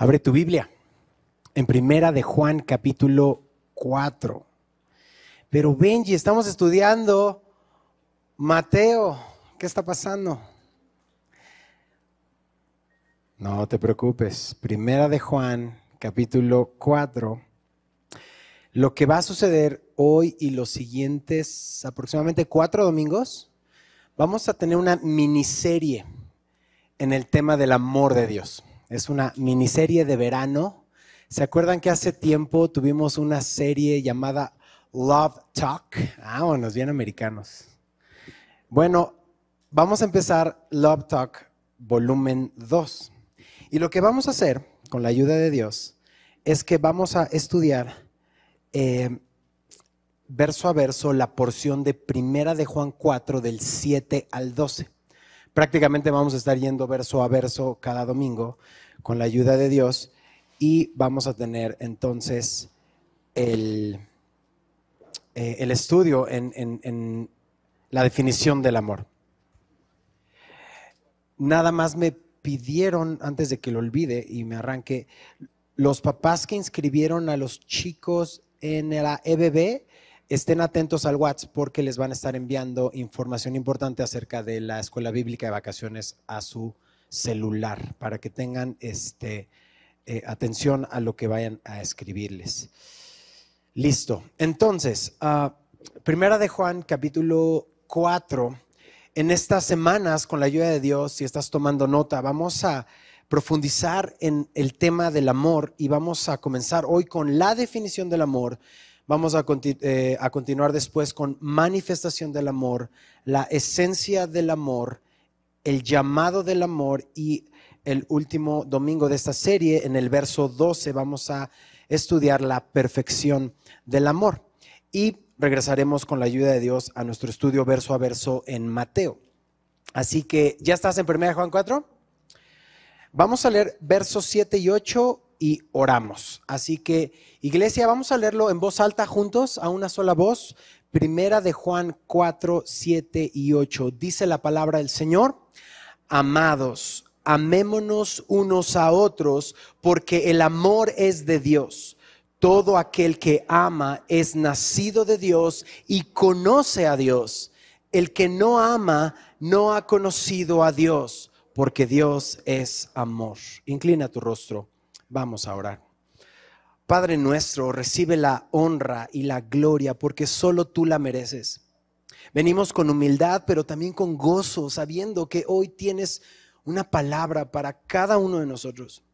Abre tu Biblia en Primera de Juan capítulo 4. Pero Benji, estamos estudiando Mateo. ¿Qué está pasando? No te preocupes. Primera de Juan capítulo 4. Lo que va a suceder hoy y los siguientes aproximadamente cuatro domingos, vamos a tener una miniserie en el tema del amor de Dios. Es una miniserie de verano. ¿Se acuerdan que hace tiempo tuvimos una serie llamada Love Talk? Ah, bueno, bien americanos. Bueno, vamos a empezar Love Talk volumen 2. Y lo que vamos a hacer, con la ayuda de Dios, es que vamos a estudiar eh, verso a verso la porción de Primera de Juan 4 del 7 al 12. Prácticamente vamos a estar yendo verso a verso cada domingo con la ayuda de Dios y vamos a tener entonces el, eh, el estudio en, en la definición del amor. Nada más me pidieron, antes de que lo olvide y me arranque, los papás que inscribieron a los chicos en la EBB, estén atentos al WhatsApp porque les van a estar enviando información importante acerca de la escuela bíblica de vacaciones a su celular para que tengan este, eh, atención a lo que vayan a escribirles. Listo. Entonces, ah, primera de Juan, capítulo 4. En estas semanas, con la ayuda de Dios, si estás tomando nota, vamos a profundizar en el tema del amor y vamos a comenzar hoy con la definición del amor Vamos eh, a, continuar después con manifestación del amor, la esencia del amor, el llamado del amor y el último domingo de esta serie, en el verso 12, vamos a estudiar la perfección del amor. Y regresaremos con la ayuda de Dios a nuestro estudio verso a verso en Mateo. Así que, ¿ya estás en 1 Juan 4? Vamos a leer versos 7 y 8 y oramos. Así que, iglesia, vamos a leerlo en voz alta juntos, a una sola voz. Primera de Juan 4, 7 y 8. Dice la palabra del Señor, amados, amémonos unos a otros, porque el amor es de Dios. Todo aquel que ama es nacido de Dios y conoce a Dios. El que no ama no ha conocido a Dios, porque Dios es amor. Inclina tu rostro. Vamos a orar. Padre nuestro, recibe la honra y la gloria porque solo tú la mereces. Venimos con humildad, pero también con gozo, sabiendo que hoy tienes una palabra para cada uno de nosotros.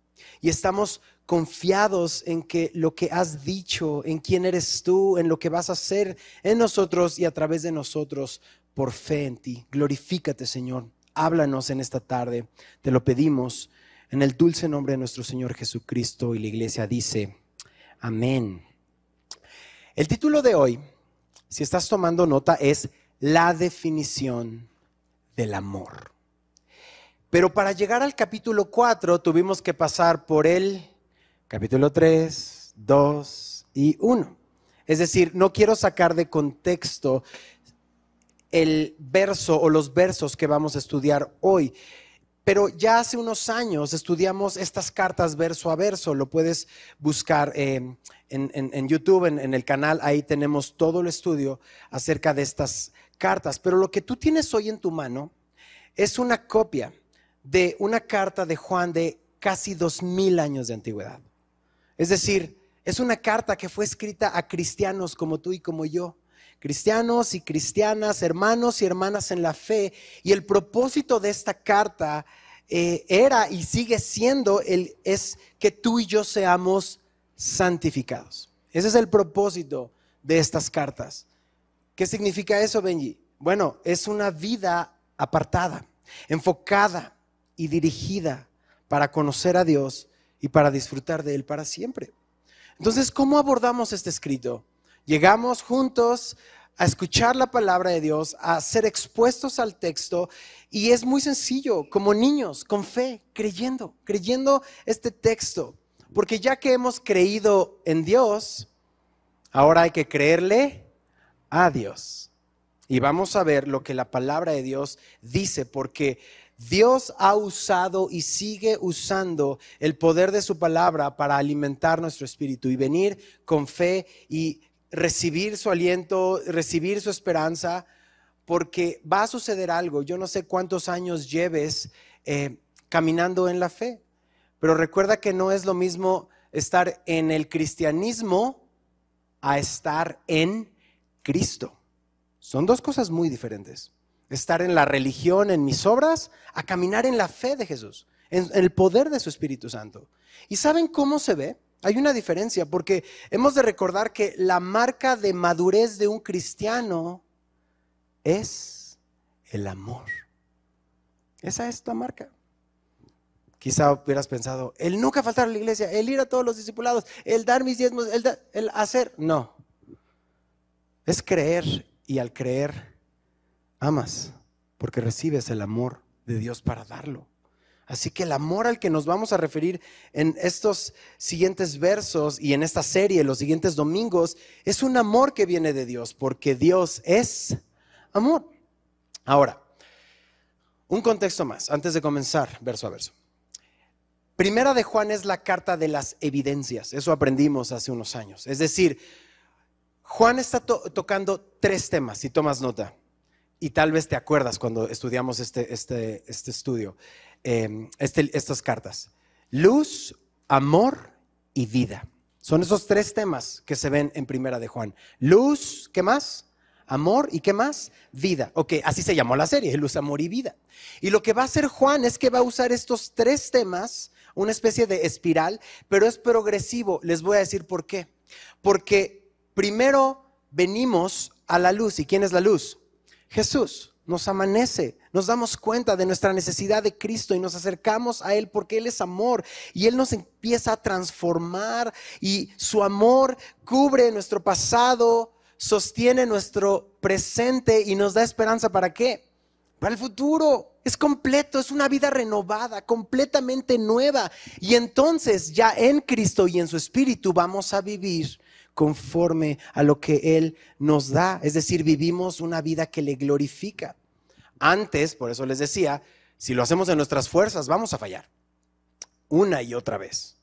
Y estamos confiados en que lo que has dicho, en quién eres tú, en lo que vas a hacer en nosotros y a través de nosotros, por fe en ti. Glorifícate, Señor. Háblanos en esta tarde. Te lo pedimos en el dulce nombre de nuestro Señor Jesucristo y la iglesia dice, amén. El título de hoy, si estás tomando nota, es la definición del amor. Pero para llegar al capítulo 4 tuvimos que pasar por el capítulo 3, 2 y 1. Es decir, no quiero sacar de contexto el verso o los versos que vamos a estudiar hoy. Pero ya hace unos años estudiamos estas cartas verso a verso. Lo puedes buscar eh, en, YouTube, en, el canal. Ahí tenemos todo el estudio acerca de estas cartas. Pero lo que tú tienes hoy en tu mano es una copia de una carta de Juan de casi dos mil años de antigüedad. Es decir, es una carta que fue escrita a cristianos como tú y como yo cristianos y cristianas, hermanos y hermanas en la fe. Y el propósito de esta carta eh, era y sigue siendo el, es que tú y yo seamos santificados. Ese es el propósito de estas cartas. ¿Qué significa eso, Benji? Bueno, es una vida apartada, enfocada y dirigida para conocer a Dios y para disfrutar de Él para siempre. Entonces, ¿cómo abordamos este escrito? Llegamos juntos a escuchar la palabra de Dios, a ser expuestos al texto y es muy sencillo, como niños, con fe, creyendo, creyendo este texto. Porque ya que hemos creído en Dios, ahora hay que creerle a Dios. Y vamos a ver lo que la palabra de Dios dice, porque Dios ha usado y sigue usando el poder de su palabra para alimentar nuestro espíritu y venir con fe y recibir su aliento, recibir su esperanza, porque va a suceder algo. Yo no sé cuántos años lleves eh, caminando en la fe, pero recuerda que no es lo mismo estar en el cristianismo a estar en Cristo. Son dos cosas muy diferentes estar en la religión, en mis obras, a caminar en la fe de Jesús, en, el poder de su Espíritu Santo. ¿Y saben cómo se ve? Hay una diferencia porque hemos de recordar que la marca de madurez de un cristiano es el amor. Esa es la marca. Quizá hubieras pensado, el nunca faltar a la iglesia, el ir a todos los discipulados, el dar mis diezmos, el, el hacer. No. Es creer y al creer amas porque recibes el amor de Dios para darlo. Así que el amor al que nos vamos a referir en estos siguientes versos y en esta serie, los siguientes domingos, es un amor que viene de Dios, porque Dios es amor. Ahora, un contexto más, antes de comenzar verso a verso. Primera de Juan es la carta de las evidencias, eso aprendimos hace unos años. Es decir, Juan está tocando tres temas, si tomas nota y tal vez te acuerdas cuando estudiamos este, este, este estudio, em, este, estas cartas. Luz, amor y vida. Son esos tres temas que se ven en Primera de Juan. Luz, ¿qué más? Amor y qué más? Vida. Ok, así se llamó la serie, luz, amor y vida. Y lo que va a hacer Juan es que va a usar estos tres temas, una especie de espiral, pero es progresivo. Les voy a decir por qué. Porque primero venimos a la luz. ¿Y quién es la luz? Jesús nos amanece, nos damos cuenta de nuestra necesidad de Cristo y nos acercamos a Él porque Él es amor y Él nos empieza a transformar y su amor cubre nuestro pasado, sostiene nuestro presente y nos da esperanza para qué? Para el futuro. Es completo, es una vida renovada, completamente nueva. Y entonces ya en Cristo y en su Espíritu vamos a vivir conforme a lo que Él nos da. Es decir, vivimos una vida que le glorifica. Antes, por eso les decía, si lo hacemos en nuestras fuerzas, vamos a fallar. Una y otra vez,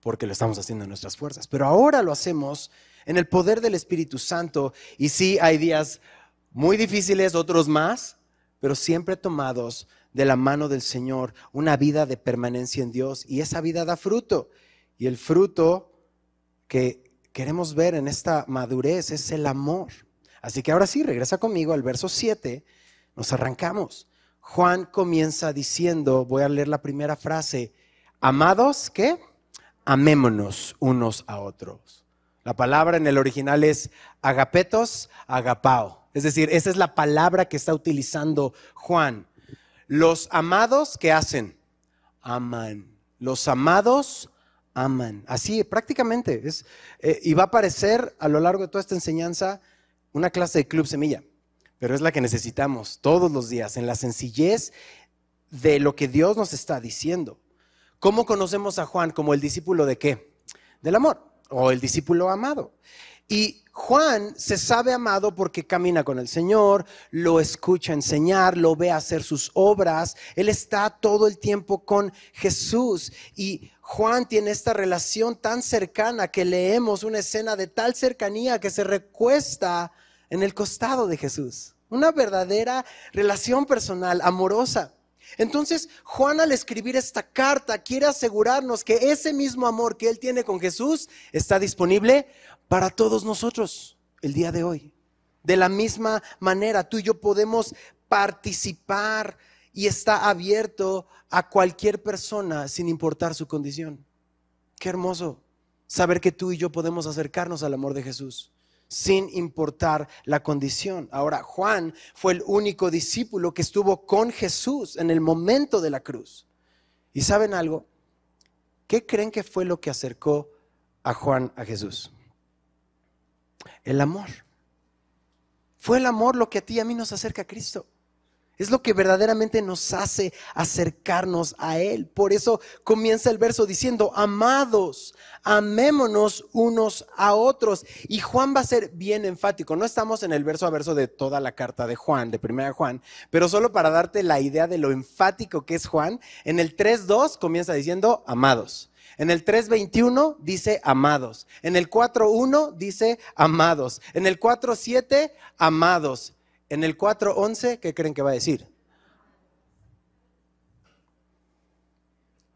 porque lo estamos haciendo en nuestras fuerzas. Pero ahora lo hacemos en el poder del Espíritu Santo. Y sí, hay días muy difíciles, otros más, pero siempre tomados de la mano del Señor, una vida de permanencia en Dios. Y esa vida da fruto. Y el fruto que queremos ver en esta madurez es el amor. Así que ahora sí, regresa conmigo al verso 7, nos arrancamos. Juan comienza diciendo, voy a leer la primera frase, amados, ¿qué? Amémonos unos a otros. La palabra en el original es agapetos, agapao. Es decir, esa es la palabra que está utilizando Juan. Los amados, ¿qué hacen? Aman. Los amados aman. Así, prácticamente. Es, eh, y va a aparecer a lo largo de toda esta enseñanza una clase de Club Semilla, pero es la que necesitamos todos los días, en la sencillez de lo que Dios nos está diciendo. ¿Cómo conocemos a Juan como el discípulo de qué? Del amor, o el discípulo amado. Y Juan se sabe amado porque camina con el Señor, lo escucha enseñar, lo ve hacer sus obras, él está todo el tiempo con Jesús y Juan tiene esta relación tan cercana que leemos una escena de tal cercanía que se recuesta en el costado de Jesús. Una verdadera relación personal, amorosa. Entonces, Juan al escribir esta carta quiere asegurarnos que ese mismo amor que él tiene con Jesús está disponible para todos nosotros el día de hoy. De la misma manera, tú y yo podemos participar y está abierto a cualquier persona sin importar su condición. Qué hermoso saber que tú y yo podemos acercarnos al amor de Jesús sin importar la condición. Ahora, Juan fue el único discípulo que estuvo con Jesús en el momento de la cruz. ¿Y saben algo? ¿Qué creen que fue lo que acercó a Juan a Jesús? El amor. Fue el amor lo que a ti y a mí nos acerca a Cristo. Es lo que verdaderamente nos hace acercarnos a Él. Por eso comienza el verso diciendo, amados, amémonos unos a otros. Y Juan va a ser bien enfático. No estamos en el verso a verso de toda la carta de Juan, de primera Juan, pero solo para darte la idea de lo enfático que es Juan, en el 3.2 comienza diciendo, amados. En el 3.21 dice amados. En el 4.1 dice amados. En el 4.7, amados. En el 4.11, ¿qué creen que va a decir?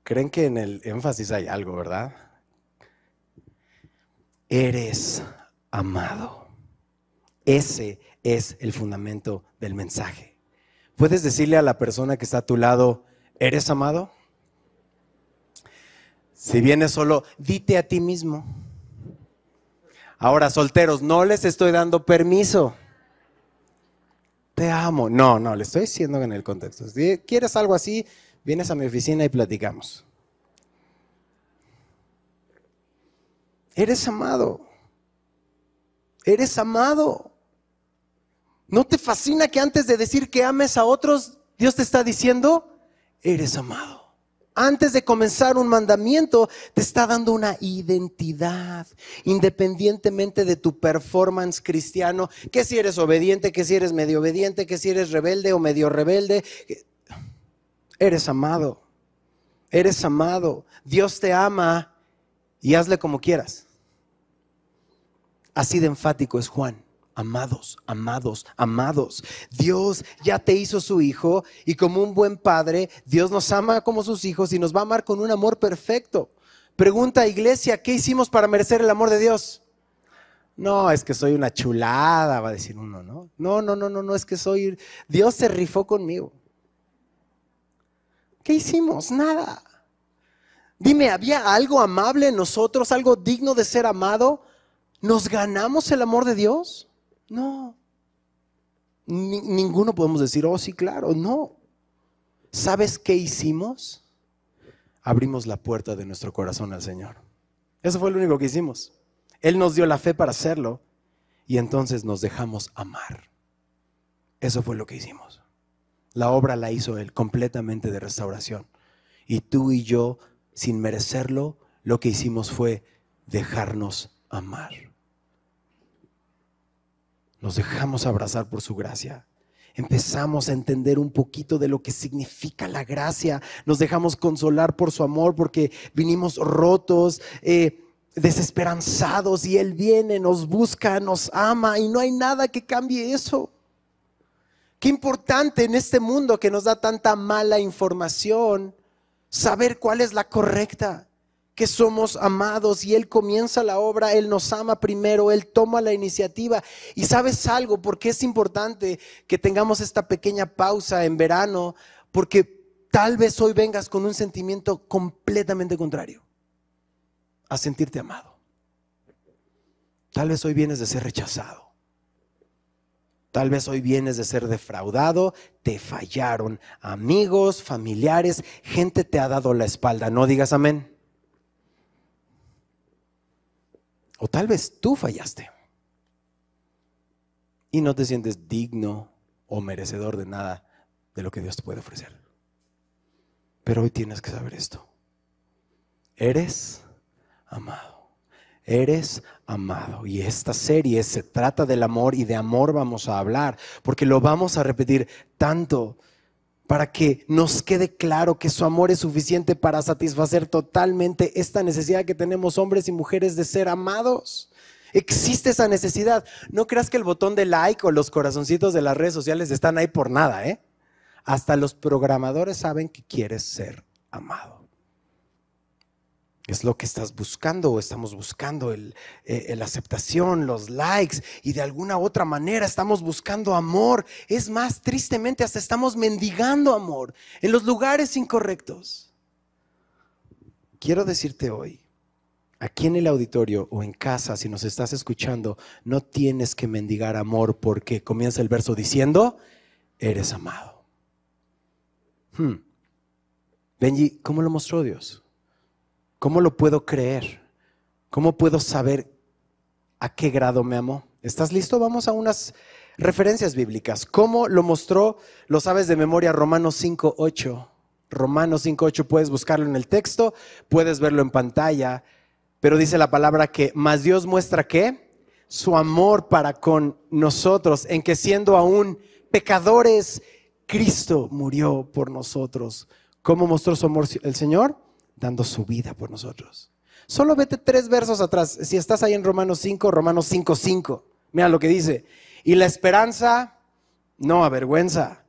Creen que en el énfasis hay algo, ¿verdad? Eres amado. Ese es el fundamento del mensaje. ¿Puedes decirle a la persona que está a tu lado, ¿eres amado? Si vienes solo, dite a ti mismo. Ahora, solteros, no les estoy dando permiso te amo. No, no, le estoy diciendo en el contexto. Si quieres algo así, vienes a mi oficina y platicamos. Eres amado. Eres amado. ¿No te fascina que antes de decir que ames a otros, Dios te está diciendo, eres amado? Antes de comenzar un mandamiento, te está dando una identidad, independientemente de tu performance cristiano, que si eres obediente, que si eres medio obediente, que si eres rebelde o medio rebelde. Eres amado, eres amado. Dios te ama y hazle como quieras. Así de enfático es Juan amados, amados, amados. Dios ya te hizo su hijo y como un buen padre, Dios nos ama como sus hijos y nos va a amar con un amor perfecto. Pregunta iglesia, ¿qué hicimos para merecer el amor de Dios? No, es que soy una chulada, va a decir uno, ¿no? No, no, no, no, no, es que soy... Dios se rifó conmigo. ¿Qué hicimos? Nada. Dime, ¿había algo amable en nosotros, algo digno de ser amado? ¿Nos ganamos el amor de Dios? No. ninguno podemos decir, oh sí, claro, no. ¿Sabes qué hicimos? Abrimos la puerta de nuestro corazón al Señor. Eso fue lo único que hicimos. Él nos dio la fe para hacerlo y entonces nos dejamos amar. Eso fue lo que hicimos. La obra la hizo Él completamente de restauración. Y tú y yo, sin merecerlo, lo que hicimos fue dejarnos amar. Nos dejamos abrazar por su gracia. Empezamos a entender un poquito de lo que significa la gracia. Nos dejamos consolar por su amor porque vinimos rotos, eh, desesperanzados y Él viene, nos busca, nos ama y no hay nada que cambie eso. Qué importante en este mundo que nos da tanta mala información saber cuál es la correcta que somos amados y Él comienza la obra, Él nos ama primero, Él toma la iniciativa. Y sabes algo, porque es importante que tengamos esta pequeña pausa en verano, porque tal vez hoy vengas con un sentimiento completamente contrario a sentirte amado. Tal vez hoy vienes de ser rechazado. Tal vez hoy vienes de ser defraudado, te fallaron amigos, familiares, gente te ha dado la espalda. No digas amén. O tal vez tú fallaste y no te sientes digno o merecedor de nada de lo que Dios te puede ofrecer. Pero hoy tienes que saber esto. Eres amado. Eres amado. Y esta serie se trata del amor y de amor vamos a hablar, porque lo vamos a repetir tanto para que nos quede claro que su amor es suficiente para satisfacer totalmente esta necesidad que tenemos hombres y mujeres de ser amados. Existe esa necesidad. No creas que el botón de like o los corazoncitos de las redes sociales están ahí por nada, ¿eh? Hasta los programadores saben que quieres ser amado. Es lo que estás buscando o estamos buscando, el, eh, la aceptación, los likes y de alguna otra manera estamos buscando amor. Es más, tristemente hasta estamos mendigando amor en los lugares incorrectos. Quiero decirte hoy, aquí en el auditorio o en casa, si nos estás escuchando, no tienes que mendigar amor porque comienza el verso diciendo, eres amado. Hmm. Benji, ¿cómo lo mostró Dios? ¿Cómo lo puedo creer? ¿Cómo puedo saber a qué grado me amó? ¿Estás listo? Vamos a unas referencias bíblicas. ¿Cómo lo mostró? Lo sabes de memoria Romanos 5.8. Romanos 5.8 puedes buscarlo en el texto, puedes verlo en pantalla, pero dice la palabra que más Dios muestra que su amor para con nosotros, en que siendo aún pecadores, Cristo murió por nosotros. ¿Cómo mostró su amor el Señor? Dando su vida por nosotros. Solo vete tres versos atrás. Si estás ahí en Romanos 5, Romanos 5, 5. Mira lo que dice. Y la esperanza no avergüenza,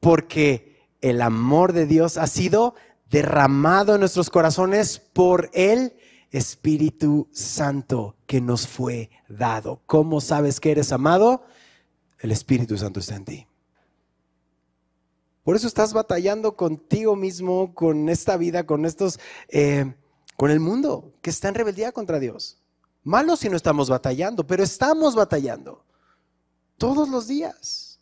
porque el amor de Dios ha sido derramado en nuestros corazones por el Espíritu Santo que nos fue dado. ¿Cómo sabes que eres amado? El Espíritu Santo está en ti. Por eso estás batallando contigo mismo, con esta vida, con estos, eh, con el mundo que está en rebeldía contra Dios. Malo si no estamos batallando, pero estamos batallando todos los días.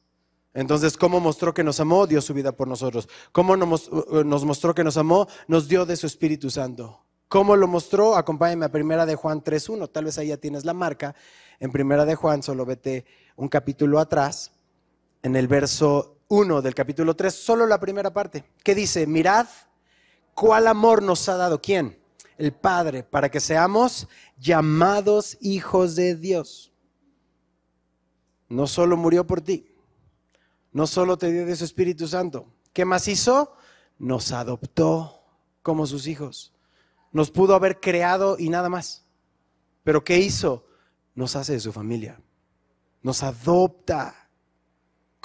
Entonces, ¿cómo mostró que nos amó? Dio su vida por nosotros. ¿Cómo nos, mostró que nos amó? Nos dio de su Espíritu Santo. ¿Cómo lo mostró? Acompáñame a Primera de Juan 3.1. Tal vez ahí ya tienes la marca. En Primera de Juan, solo vete un capítulo atrás, en el verso 1 del capítulo 3, solo la primera parte, que dice, mirad cuál amor nos ha dado quién, el Padre, para que seamos llamados hijos de Dios. No solo murió por ti, no solo te dio de su Espíritu Santo, ¿qué más hizo? Nos adoptó como sus hijos. Nos pudo haber creado y nada más. Pero ¿qué hizo? Nos hace de su familia. Nos adopta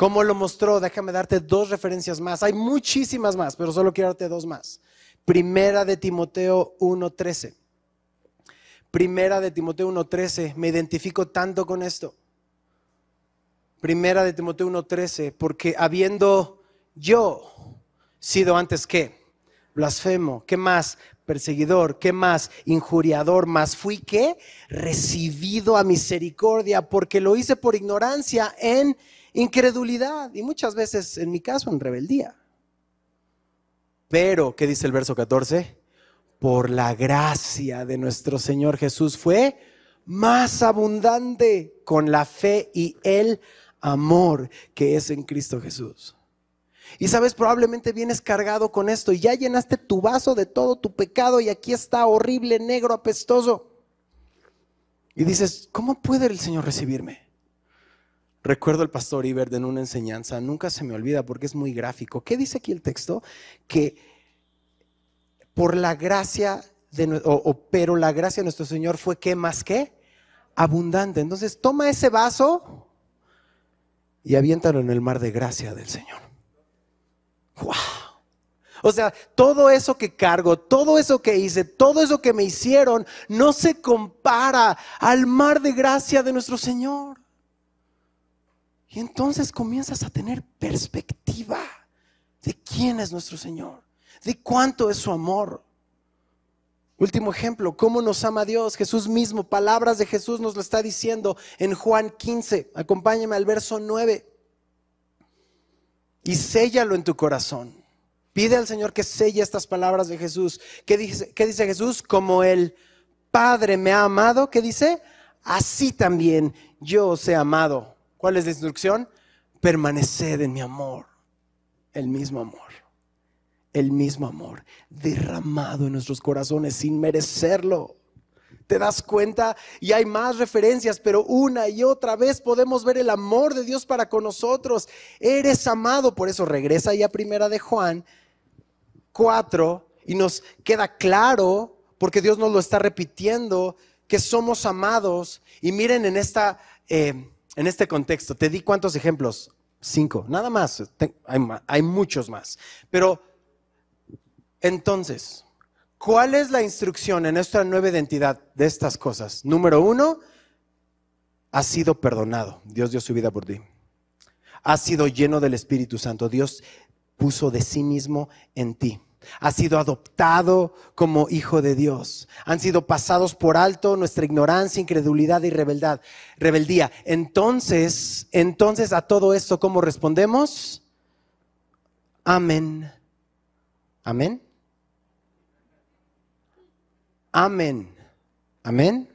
¿Cómo lo mostró? Déjame darte dos referencias más. Hay muchísimas más, pero solo quiero darte dos más. Primera de Timoteo 1.13. Primera de Timoteo 1.13. Me identifico tanto con esto. Primera de Timoteo 1.13. Porque habiendo yo sido antes que blasfemo, ¿qué más? Perseguidor, ¿qué más? Injuriador, más fui que recibido a misericordia porque lo hice por ignorancia en incredulidad y muchas veces, en mi caso, en rebeldía. Pero, ¿qué dice el verso 14? Por la gracia de nuestro Señor Jesús fue más abundante con la fe y el amor que es en Cristo Jesús. Y sabes, probablemente vienes cargado con esto y ya llenaste tu vaso de todo tu pecado y aquí está horrible, negro, apestoso. Y dices, ¿cómo puede el Señor recibirme? Recuerdo el pastor Ibert en una enseñanza, nunca se me olvida porque es muy gráfico. ¿Qué dice aquí el texto? Que por la gracia, de, o, pero la gracia de nuestro Señor fue que más que abundante. Entonces toma ese vaso y aviéntalo en el mar de gracia del Señor. ¡Wow! O sea, todo eso que cargo, todo eso que hice, todo eso que me hicieron, no se compara al mar de gracia de nuestro Señor. Y entonces comienzas a tener perspectiva de quién es nuestro Señor, de cuánto es su amor. Último ejemplo, cómo nos ama Dios. Jesús mismo, palabras de Jesús nos lo está diciendo en Juan 15. Acompáñame al verso 9. Y séllalo en tu corazón. Pide al Señor que selle estas palabras de Jesús. ¿Qué dice, qué dice Jesús? Como el Padre me ha amado, ¿qué dice? Así también yo os he amado. ¿Cuál es la instrucción? Permaneced en mi amor, el mismo amor, el mismo amor derramado en nuestros corazones sin merecerlo. ¿Te das cuenta? Y hay más referencias, pero una y otra vez podemos ver el amor de Dios para con nosotros. Eres amado, por eso regresa ya primera de Juan 4 y nos queda claro, porque Dios nos lo está repitiendo, que somos amados. Y miren en esta... Eh, en este contexto, te di cuántos ejemplos? Cinco, nada más, hay, muchos más. Pero entonces, ¿cuál es la instrucción en nuestra nueva identidad de estas cosas? Número uno, has sido perdonado. Dios dio su vida por ti. Has sido lleno del Espíritu Santo. Dios puso de sí mismo en ti ha sido adoptado como hijo de Dios. Han sido pasados por alto nuestra ignorancia, incredulidad y rebeldad, rebeldía. Entonces, entonces a todo esto, ¿cómo respondemos? Amén. Amén. Amén. Amén.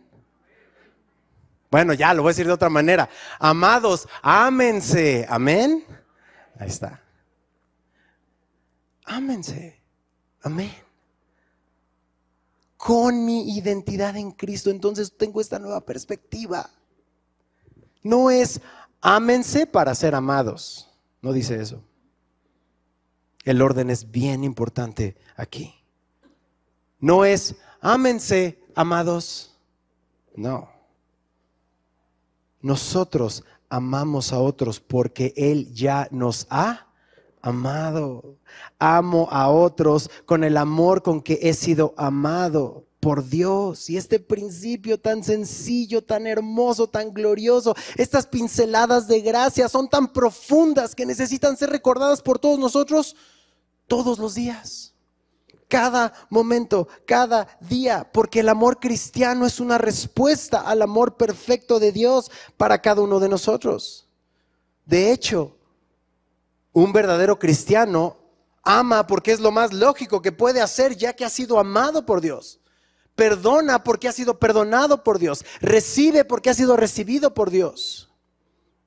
Bueno, ya lo voy a decir de otra manera. Amados, ámense. Amén. Ahí está. Ámense. Amén. Con mi identidad en Cristo, entonces tengo esta nueva perspectiva. No es ámense para ser amados. No dice eso. El orden es bien importante aquí. No es ámense, amados. No. Nosotros amamos a otros porque Él ya nos ha amado. Amo a otros con el amor con que he sido amado por Dios. Y este principio tan sencillo, tan hermoso, tan glorioso, estas pinceladas de gracia son tan profundas que necesitan ser recordadas por todos nosotros todos los días. Cada momento, cada día, porque el amor cristiano es una respuesta al amor perfecto de Dios para cada uno de nosotros. De hecho, un verdadero cristiano ama porque es lo más lógico que puede hacer ya que ha sido amado por Dios. Perdona porque ha sido perdonado por Dios. Recibe porque ha sido recibido por Dios.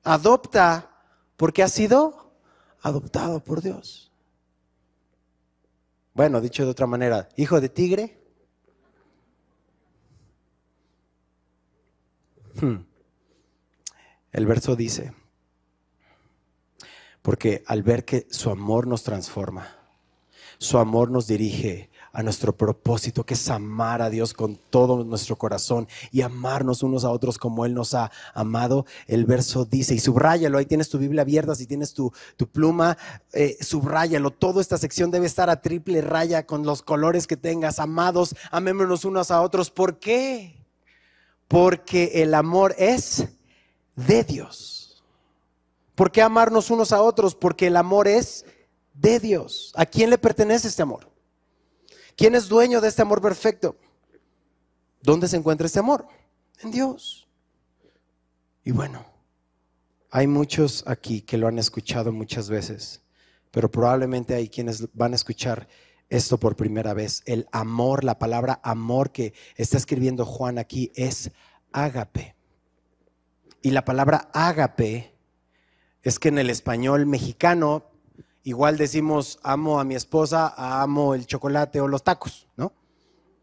Adopta porque ha sido adoptado por Dios. Bueno, dicho de otra manera, hijo de tigre. Hmm. El verso dice, porque al ver que su amor nos transforma, su amor nos dirige a nuestro propósito, que es amar a Dios con todo nuestro corazón y amarnos unos a otros como Él nos ha amado. El verso dice, y subráyalo, ahí tienes tu Biblia abierta, si tienes tu, pluma, eh, subráyalo. Toda esta sección debe estar a triple raya con los colores que tengas. Amados, amémonos unos a otros. ¿Por qué? Porque el amor es de Dios. ¿Por qué amarnos unos a otros? Porque el amor es de Dios. ¿A quién le pertenece este amor? ¿Quién es dueño de este amor perfecto? ¿Dónde se encuentra este amor? En Dios. Y bueno, hay muchos aquí que lo han escuchado muchas veces, pero probablemente hay quienes van a escuchar esto por primera vez. El amor, la palabra amor que está escribiendo Juan aquí es ágape. Y la palabra ágape es que en el español mexicano Igual decimos amo a mi esposa, amo el chocolate o los tacos, ¿no?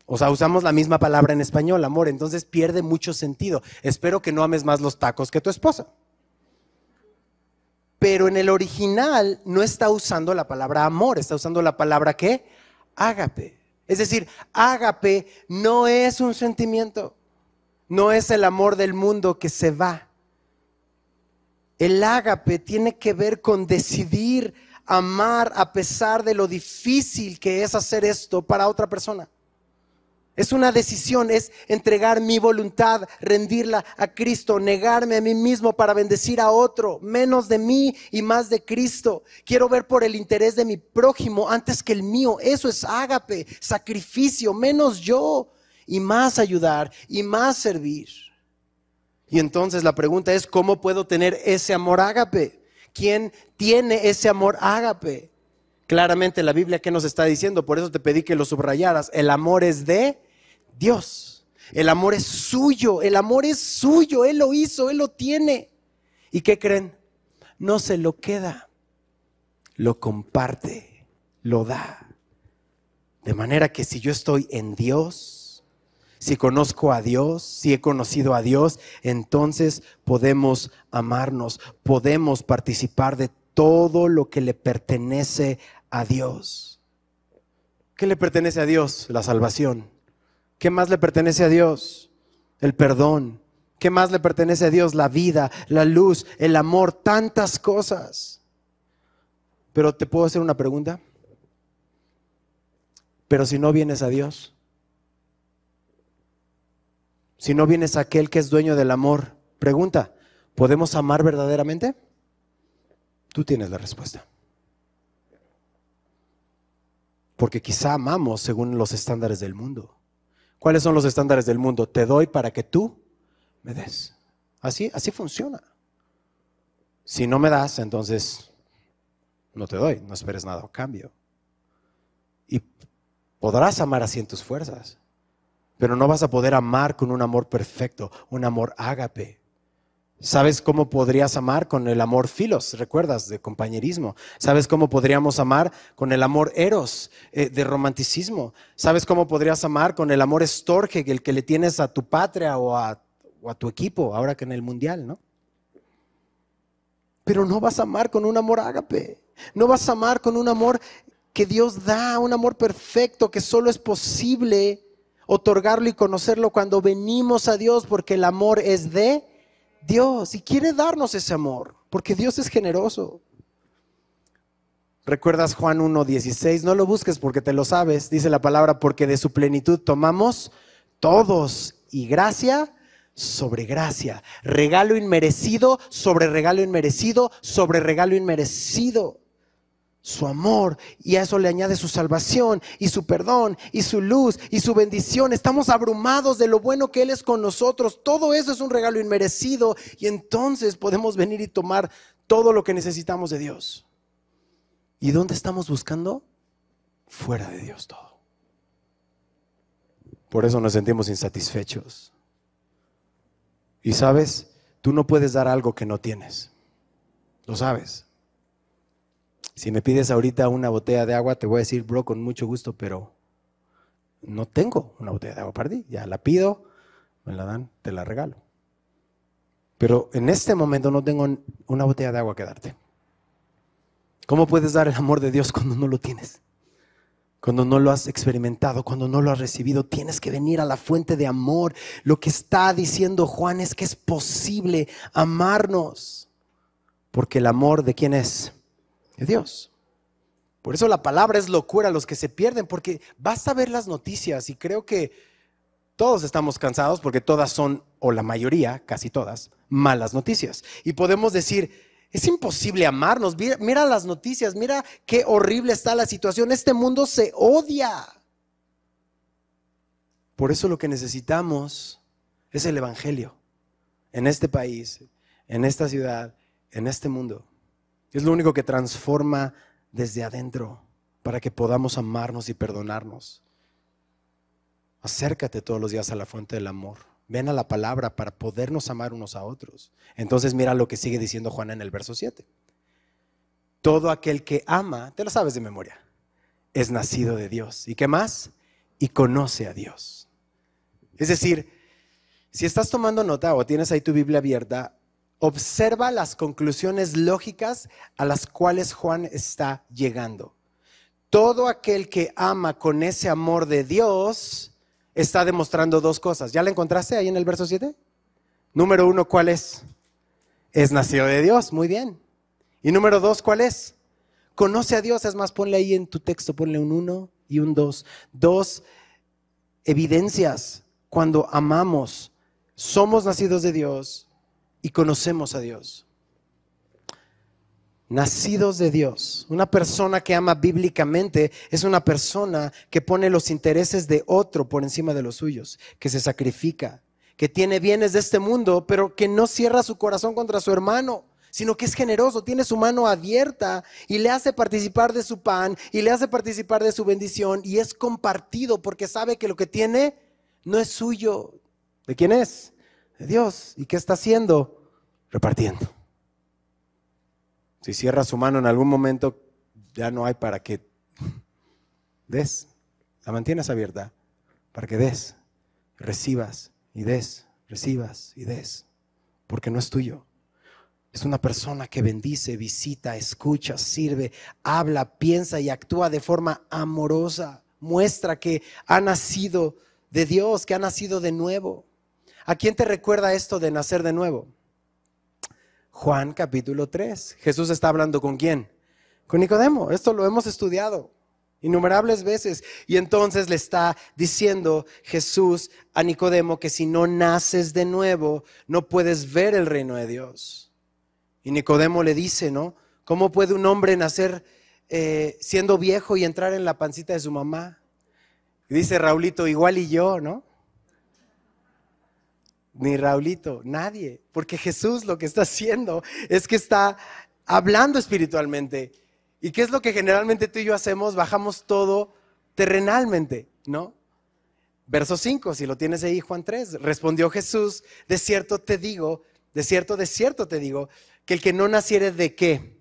O sea, usamos la misma palabra en español, amor, entonces pierde mucho sentido. Espero que no ames más los tacos que tu esposa. Pero en el original no está usando la palabra amor, está usando la palabra ¿qué? Ágape. Es decir, ágape no es un sentimiento, no es el amor del mundo que se va. El ágape tiene que ver con decidir amar a pesar de lo difícil que es hacer esto para otra persona. Es una decisión, es entregar mi voluntad, rendirla a Cristo, negarme a mí mismo para bendecir a otro, menos de mí y más de Cristo. Quiero ver por el interés de mi prójimo antes que el mío. Eso es ágape, sacrificio, menos yo y más ayudar y más servir. Y entonces la pregunta es, ¿cómo puedo tener ese amor ágape? ¿Quién tiene ese amor ágape? Claramente la Biblia que nos está diciendo, por eso te pedí que lo subrayaras. El amor es de Dios. El amor es suyo, el amor es suyo, Él lo hizo, Él lo tiene. ¿Y qué creen? No se lo queda, lo comparte, lo da. De manera que si yo estoy en Dios, si conozco a Dios, si he conocido a Dios, entonces podemos amarnos, podemos participar de todo lo que le pertenece a Dios. ¿Qué le pertenece a Dios? La salvación. ¿Qué más le pertenece a Dios? El perdón. ¿Qué más le pertenece a Dios? La vida, la luz, el amor, tantas cosas. Pero te puedo hacer una pregunta. Pero si no vienes a Dios, si no vienes a aquel que es dueño del amor, pregunta, ¿podemos amar verdaderamente? Tú tienes la respuesta. Porque quizá amamos según los estándares del mundo. ¿Cuáles son los estándares del mundo? Te doy para que tú me des. Así, así funciona. Si no me das, entonces no te doy, no esperes nada a cambio. Y podrás amar así en tus fuerzas. Pero no vas a poder amar con un amor perfecto, un amor ágape. ¿Sabes cómo podrías amar con el amor filos? ¿Recuerdas? De compañerismo. ¿Sabes cómo podríamos amar con el amor eros, eh, de romanticismo? ¿Sabes cómo podrías amar con el amor estorge, el que le tienes a tu patria o a, o a tu equipo, ahora que en el mundial, ¿no? Pero no vas a amar con un amor ágape. No vas a amar con un amor que Dios da, un amor perfecto que solo es posible otorgarlo y conocerlo cuando venimos a Dios, porque el amor es de Dios y quiere darnos ese amor, porque Dios es generoso. ¿Recuerdas Juan 1.16? No lo busques porque te lo sabes, dice la palabra, porque de su plenitud tomamos todos y gracia sobre gracia, regalo inmerecido sobre regalo inmerecido sobre regalo inmerecido su amor y a eso le añade su salvación y su perdón y su luz y su bendición. Estamos abrumados de lo bueno que Él es con nosotros. Todo eso es un regalo inmerecido y entonces podemos venir y tomar todo lo que necesitamos de Dios. ¿Y dónde estamos buscando? Fuera de Dios todo. Por eso nos sentimos insatisfechos. Y sabes, tú no puedes dar algo que no tienes. Lo sabes. Si me pides ahorita una botella de agua, te voy a decir, bro, con mucho gusto, pero no tengo una botella de agua para ti. Ya la pido, me la dan, te la regalo. Pero en este momento no tengo una botella de agua que darte. ¿Cómo puedes dar el amor de Dios cuando no lo tienes? Cuando no lo has experimentado, cuando no lo has recibido, tienes que venir a la fuente de amor. Lo que está diciendo Juan es que es posible amarnos. Porque el amor de quién es? De Dios. Por eso la palabra es locura a los que se pierden, porque basta ver las noticias y creo que todos estamos cansados porque todas son, o la mayoría, casi todas, malas noticias. Y podemos decir, es imposible amarnos, mira, mira las noticias, mira qué horrible está la situación, este mundo se odia. Por eso lo que necesitamos es el Evangelio en este país, en esta ciudad, en este mundo. Es lo único que transforma desde adentro para que podamos amarnos y perdonarnos. Acércate todos los días a la fuente del amor. Ven a la palabra para podernos amar unos a otros. Entonces mira lo que sigue diciendo Juan en el verso 7. Todo aquel que ama, te lo sabes de memoria, es nacido de Dios. ¿Y qué más? Y conoce a Dios. Es decir, si estás tomando nota o tienes ahí tu Biblia abierta, Observa las conclusiones lógicas a las cuales Juan está llegando. Todo aquel que ama con ese amor de Dios está demostrando dos cosas. ¿Ya la encontraste ahí en el verso 7? Número uno, ¿cuál es? Es nacido de Dios, muy bien. Y número dos, ¿cuál es? Conoce a Dios, es más, ponle ahí en tu texto, ponle un uno y un dos. Dos evidencias cuando amamos, somos nacidos de Dios y conocemos a Dios. Nacidos de Dios. Una persona que ama bíblicamente es una persona que pone los intereses de otro por encima de los suyos, que se sacrifica, que tiene bienes de este mundo, pero que no cierra su corazón contra su hermano sino que es generoso, tiene su mano abierta y le hace participar de su pan y le hace participar de su bendición y es compartido porque sabe que lo que tiene no es suyo. ¿De quién es? De Dios. ¿Y qué está haciendo? repartiendo. Si cierra su mano en algún momento, ya no hay para que des. La mantienes abierta para que des, recibas y des, recibas y des, porque no es tuyo. Es una persona que bendice, visita, escucha, sirve, habla, piensa y actúa de forma amorosa. Muestra que ha nacido de Dios, que ha nacido de nuevo. ¿A quién te recuerda esto de nacer de nuevo? Juan capítulo 3. Jesús está hablando con quién? Con Nicodemo. Esto lo hemos estudiado innumerables veces. Y entonces le está diciendo Jesús a Nicodemo que si no naces de nuevo, no puedes ver el reino de Dios. Y Nicodemo le dice, ¿no? ¿Cómo puede un hombre nacer eh, siendo viejo y entrar en la pancita de su mamá? Y dice Raulito, igual y yo, ¿no? Ni Raulito, nadie, porque Jesús lo que está haciendo es que está hablando espiritualmente. ¿Y qué es lo que generalmente tú y yo hacemos? Bajamos todo terrenalmente, ¿no? Verso 5, si lo tienes ahí, Juan 3, respondió Jesús, de cierto te digo, de cierto, de cierto te digo, que el que no naciere de qué?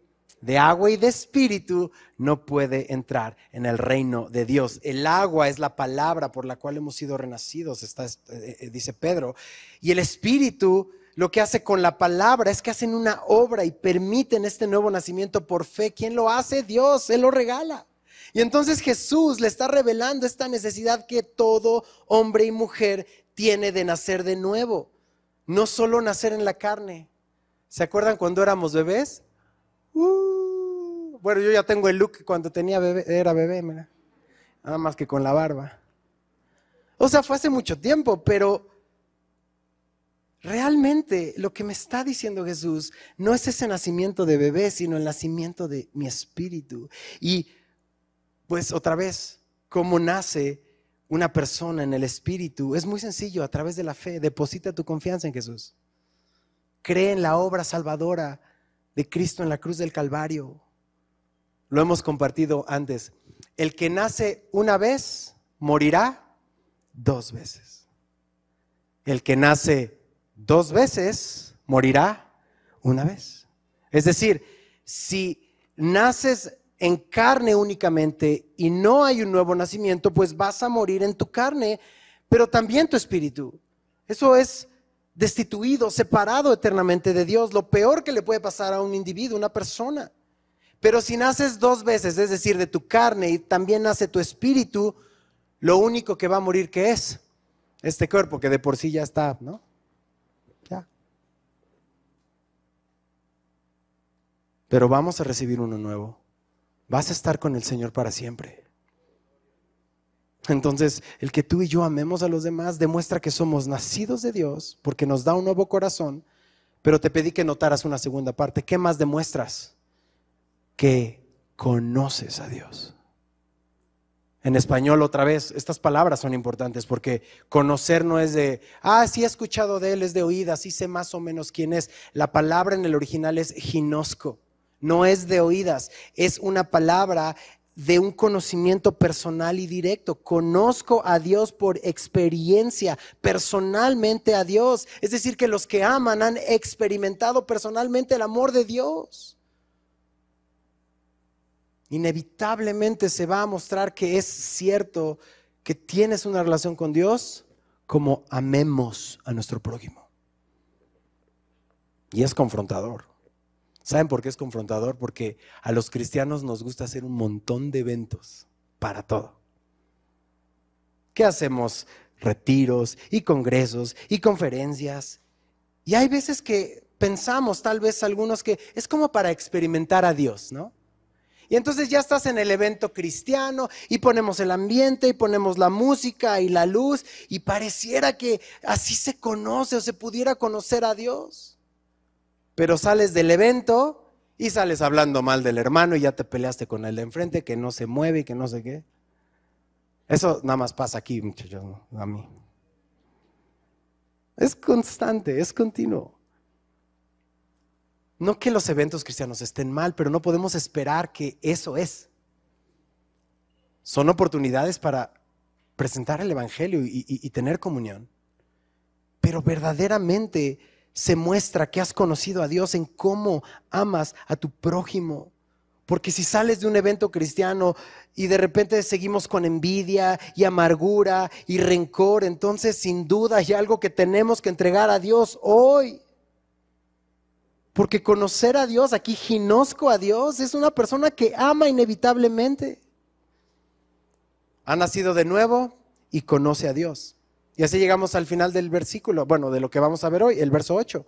De agua y de espíritu no puede entrar en el reino de Dios. El agua es la palabra por la cual hemos sido renacidos, eh, eh, dice Pedro. Y el espíritu lo que hace con la palabra es que hacen una obra y permiten este nuevo nacimiento por fe. ¿Quién lo hace? Dios, Él lo regala. Y entonces Jesús le está revelando esta necesidad que todo hombre y mujer tiene de nacer de nuevo. No solo nacer en la carne. ¿Se acuerdan cuando éramos bebés? Uh, bueno, yo ya tengo el look cuando tenía bebé, era bebé, nada más que con la barba. O sea, fue hace mucho tiempo, pero realmente lo que me está diciendo Jesús no es ese nacimiento de bebé, sino el nacimiento de mi espíritu. Y pues otra vez, ¿cómo nace una persona en el Espíritu? Es muy sencillo, a través de la fe. Deposita tu confianza en Jesús. Cree en la obra salvadora de Cristo en la cruz del Calvario. Lo hemos compartido antes. El que nace una vez, morirá dos veces. El que nace dos veces, morirá una vez. Es decir, si naces en carne únicamente y no hay un nuevo nacimiento, pues vas a morir en tu carne, pero también tu espíritu. Eso es destituido, separado eternamente de Dios, lo peor que le puede pasar a un individuo, una persona. Pero si naces dos veces, es decir, de tu carne y también nace tu espíritu, lo único que va a morir, ¿qué es? Este cuerpo que de por sí ya está, ¿no? Ya. Pero vamos a recibir uno nuevo vas a estar con el Señor para siempre. Entonces, el que tú y yo amemos a los demás demuestra que somos nacidos de Dios porque nos da un nuevo corazón, pero te pedí que notaras una segunda parte. ¿Qué más demuestras? Que conoces a Dios. En español, otra vez, estas palabras son importantes porque conocer no es de, ah, sí he escuchado de él, es de oídas, sí sé más o menos quién es. La palabra en el original es ginosco no es de oídas, es una palabra de un conocimiento personal y directo. Conozco a Dios por experiencia, personalmente a Dios. Es decir, que los que aman han experimentado personalmente el amor de Dios. Inevitablemente se va a mostrar que es cierto que tienes una relación con Dios como amemos a nuestro prójimo. Y es confrontador. ¿Saben por qué es confrontador? Porque a los cristianos nos gusta hacer un montón de eventos para todo. ¿Qué hacemos? Retiros y congresos y conferencias. Y hay veces que pensamos, tal vez algunos, que es como para experimentar a Dios, ¿no? Y entonces ya estás en el evento cristiano y ponemos el ambiente y ponemos la música y la luz y pareciera que así se conoce o se pudiera conocer a Dios pero sales del evento y sales hablando mal del hermano y ya te peleaste con el de enfrente que no se mueve y que no sé qué. Eso nada más pasa aquí, muchachos, a mí. Es constante, es continuo. No que los eventos cristianos estén mal, pero no podemos esperar que eso es. Son oportunidades para presentar el Evangelio y, y tener comunión. Pero verdaderamente se muestra que has conocido a Dios en cómo amas a tu prójimo. Porque si sales de un evento cristiano y de repente seguimos con envidia y amargura y rencor, entonces sin duda hay algo que tenemos que entregar a Dios hoy. Porque conocer a Dios, aquí ginosco a Dios, es una persona que ama inevitablemente. Ha nacido de nuevo y conoce a Dios. Y así llegamos al final del versículo, bueno, de lo que vamos a ver hoy, el verso 8.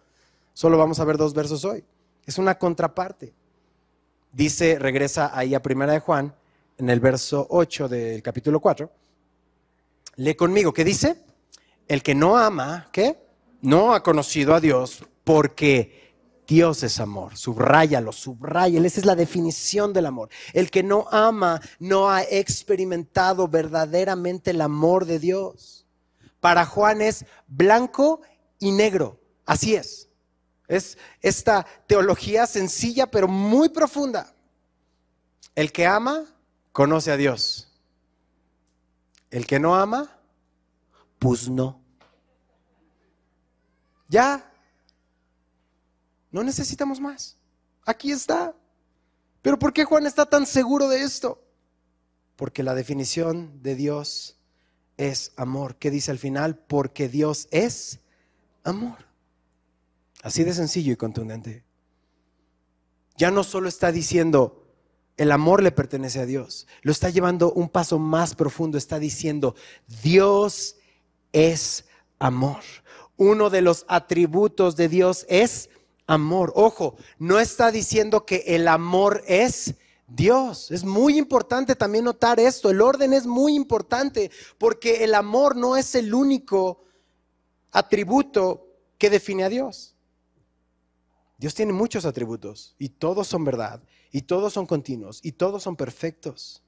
Solo vamos a ver dos versos hoy. Es una contraparte. Dice, regresa ahí a Primera de Juan, en el verso 8 del capítulo 4. Lee conmigo, ¿qué dice? El que no ama, ¿qué? No ha conocido a Dios porque Dios es amor. Subráyalo, subráyalo. Esa es la definición del amor. El que no ama no ha experimentado verdaderamente el amor de Dios para Juan es blanco y negro. Así es. Es esta teología sencilla pero muy profunda. El que ama, conoce a Dios. El que no ama, Pues no. Ya. No necesitamos más. Aquí está. Pero ¿por qué Juan está tan seguro de esto? Porque la definición de Dios es amor. ¿Qué dice al final? Porque Dios es amor. Así de sencillo y contundente. Ya no solo está diciendo, el amor le pertenece a Dios, lo está llevando un paso más profundo, está diciendo, Dios es amor. Uno de los atributos de Dios es amor. Ojo, no está diciendo que el amor es Dios. Es muy importante también notar esto. El orden es muy importante porque el amor no es el único atributo que define a Dios. Dios tiene muchos atributos y todos son verdad y todos son continuos y todos son perfectos.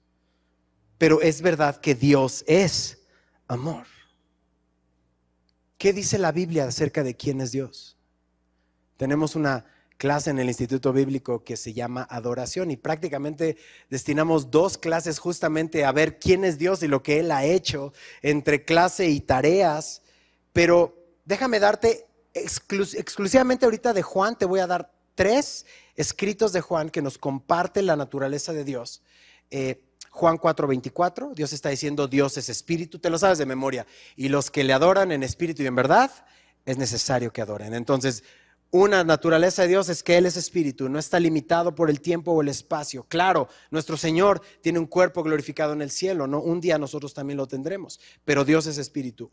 Pero es verdad que Dios es amor. ¿Qué dice la Biblia acerca de quién es Dios? Tenemos una clase en el Instituto Bíblico que se llama Adoración y prácticamente destinamos dos clases justamente a ver quién es Dios y lo que Él ha hecho entre clase y tareas. Pero déjame darte exclusivamente ahorita de Juan, te voy a dar tres escritos de Juan que nos comparten la naturaleza de Dios. Eh, Juan 4:24, Dios está diciendo, Dios es espíritu, te lo sabes de memoria, y los que le adoran en espíritu y en verdad, es necesario que adoren. Entonces, una naturaleza de Dios es que Él es espíritu, no está limitado por el tiempo o el espacio. Claro, nuestro Señor tiene un cuerpo glorificado en el cielo, ¿no? Un día nosotros también lo tendremos, pero Dios es espíritu.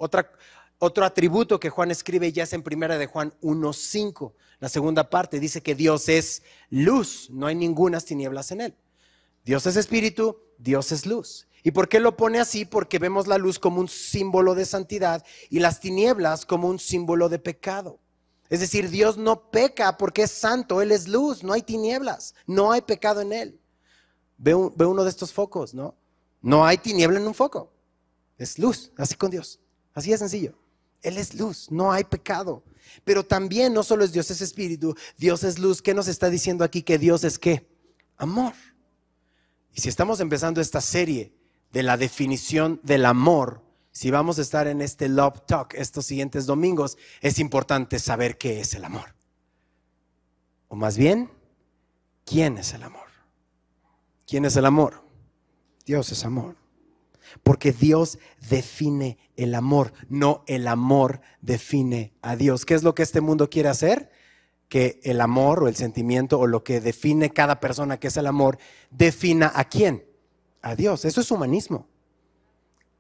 Otro atributo que Juan escribe ya es en primera de Juan 1.5. La segunda parte dice que Dios es luz, no hay ninguna tinieblas en Él. Dios es espíritu, Dios es luz. ¿Y por qué lo pone así? Porque vemos la luz como un símbolo de santidad y las tinieblas como un símbolo de pecado. Es decir, Dios no peca porque es santo, Él es luz, no hay tinieblas, no hay pecado en Él. Ve, uno de estos focos, ¿no? No hay tiniebla en un foco, es luz, así con Dios, así de sencillo. Él es luz, no hay pecado. Pero también no solo es Dios, es espíritu, Dios es luz. ¿Qué nos está diciendo aquí? Que Dios es qué? Amor. Y si estamos empezando esta serie de la definición del amor, si vamos a estar en este Love Talk estos siguientes domingos, es importante saber qué es el amor. O más bien, ¿quién es el amor? ¿Quién es el amor? Dios es amor. Porque Dios define el amor, no el amor define a Dios. ¿Qué es lo que este mundo quiere hacer? Que el amor o el sentimiento o lo que define cada persona que es el amor defina a quién? A Dios. Eso es humanismo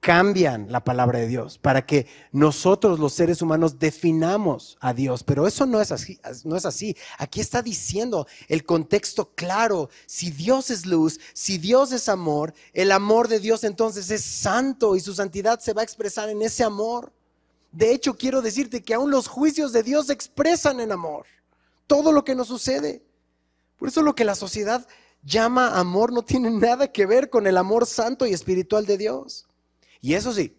cambian la palabra de Dios para que nosotros los seres humanos definamos a Dios, pero eso no es así, no es así. Aquí está diciendo el contexto claro, si Dios es luz, si Dios es amor, el amor de Dios entonces es santo y su santidad se va a expresar en ese amor. De hecho, quiero decirte que aún los juicios de Dios se expresan en amor. Todo lo que nos sucede. Por eso lo que la sociedad llama amor no tiene nada que ver con el amor santo y espiritual de Dios. Y eso sí,